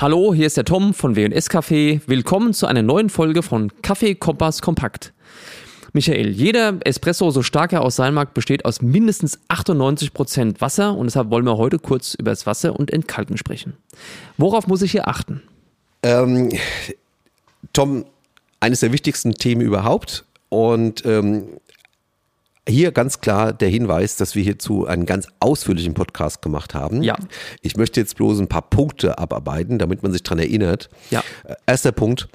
Hallo, hier ist der Tom von W&S Café. Willkommen zu einer neuen Folge von Kaffee Kompass Kompakt. Michael, jeder Espresso, so stark er aus sein mag, besteht aus mindestens 98% Wasser und deshalb wollen wir heute kurz über das Wasser und Entkalken sprechen. Worauf muss ich hier achten? Ähm, Tom, eines der wichtigsten Themen überhaupt und ähm, hier ganz klar der Hinweis, dass wir hierzu einen ganz ausführlichen Podcast gemacht haben. Ja. Ich möchte jetzt bloß ein paar Punkte abarbeiten, damit man sich daran erinnert. Ja. Äh, Erster Punkt,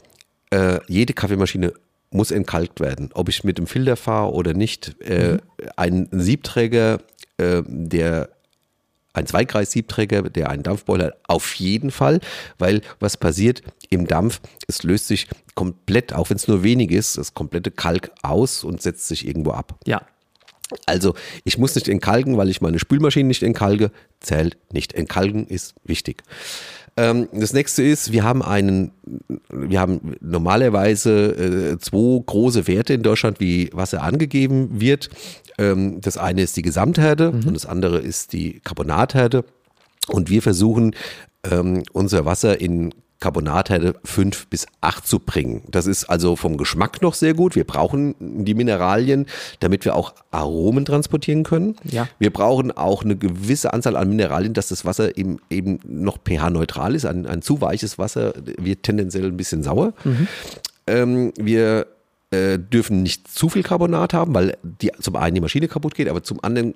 äh, jede Kaffeemaschine muss entkalkt werden. Ob ich mit dem Filter fahre oder nicht. Äh, Ein Siebträger, äh, der ein Zweikreis-Siebträger, der einen Dampfboiler hat, auf jeden Fall, weil was passiert im Dampf, es löst sich komplett, auch wenn es nur wenig ist, das komplette Kalk aus und setzt sich irgendwo ab. Ja. Also ich muss nicht entkalken, weil ich meine Spülmaschine nicht entkalke, zählt nicht. Entkalken ist wichtig. Ähm, das nächste ist, wir haben einen, wir haben normalerweise äh, zwei große Werte in Deutschland, wie Wasser angegeben wird. Ähm, das eine ist die Gesamtherde und das andere ist die Carbonatherde. Und wir versuchen, ähm, unser Wasser in Carbonatherde 5 bis 8 zu bringen. Das ist also vom Geschmack noch sehr gut. Wir brauchen die Mineralien, damit wir auch Aromen transportieren können. Ja. Wir brauchen auch eine gewisse Anzahl an Mineralien, dass das Wasser eben, eben noch pH-neutral ist. Ein, ein zu weiches Wasser wird tendenziell ein bisschen sauer. Ähm, wir äh, dürfen nicht zu viel Carbonat haben, weil die, zum einen die Maschine kaputt geht, aber zum anderen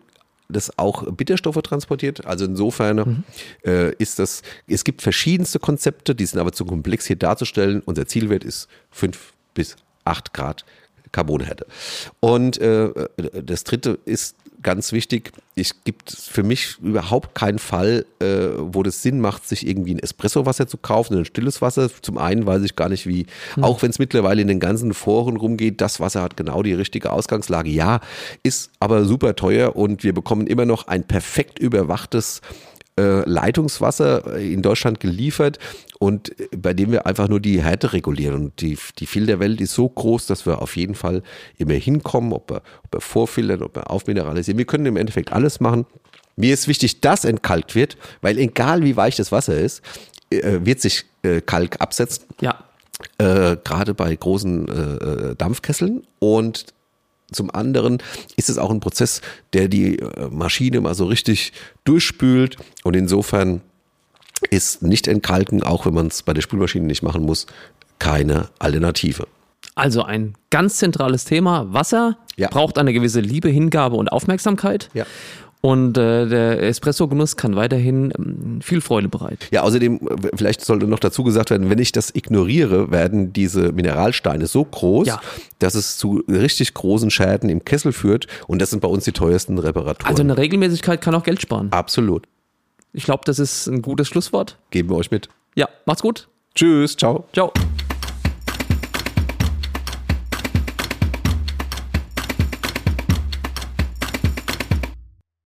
das auch Bitterstoffe transportiert. Also insofern äh, ist das, es gibt verschiedenste Konzepte, die sind aber zu komplex hier darzustellen. Unser Zielwert ist 5 bis 8 Grad Carbonhärte. Und äh, das dritte ist ganz wichtig, es gibt für mich überhaupt keinen Fall, äh, wo das Sinn macht, sich irgendwie ein Espressowasser zu kaufen, ein stilles Wasser. Zum einen weiß ich gar nicht wie, auch wenn es mittlerweile in den ganzen Foren rumgeht, das Wasser hat genau die richtige Ausgangslage. Ja, ist aber super teuer und wir bekommen immer noch ein perfekt überwachtes Leitungswasser in Deutschland geliefert und äh, bei dem wir einfach nur die Härte regulieren. Und die, die Filterwelt ist so groß, dass wir auf jeden Fall immer hinkommen, ob wir, ob wir vorfiltern, ob wir aufmineralisieren. Wir können im Endeffekt alles machen. Mir ist wichtig, dass entkalkt wird, weil egal wie weich das Wasser ist, äh, wird sich äh, Kalk absetzen Ja. äh, gerade bei großen äh, Dampfkesseln. Und zum anderen ist es auch ein Prozess, der die äh, Maschine mal so richtig durchspült. Und insofern ist nicht entkalken, auch wenn man es bei der Spülmaschine nicht machen muss, keine Alternative. Also ein ganz zentrales Thema. Wasser Ja. braucht eine gewisse Liebe, Hingabe und Aufmerksamkeit. Ja. Und äh, der Espresso-Genuss kann weiterhin ähm, viel Freude bereiten. Ja, außerdem, äh, vielleicht sollte noch dazu gesagt werden, wenn ich das ignoriere, werden diese Mineralsteine so groß, Ja. dass es zu richtig großen Schäden im Kessel führt. Und das sind bei uns die teuersten Reparaturen. Also eine Regelmäßigkeit kann auch Geld sparen. Absolut. Ich glaube, das ist ein gutes Schlusswort. Geben wir euch mit. Ja, macht's gut. Tschüss, ciao. Ciao.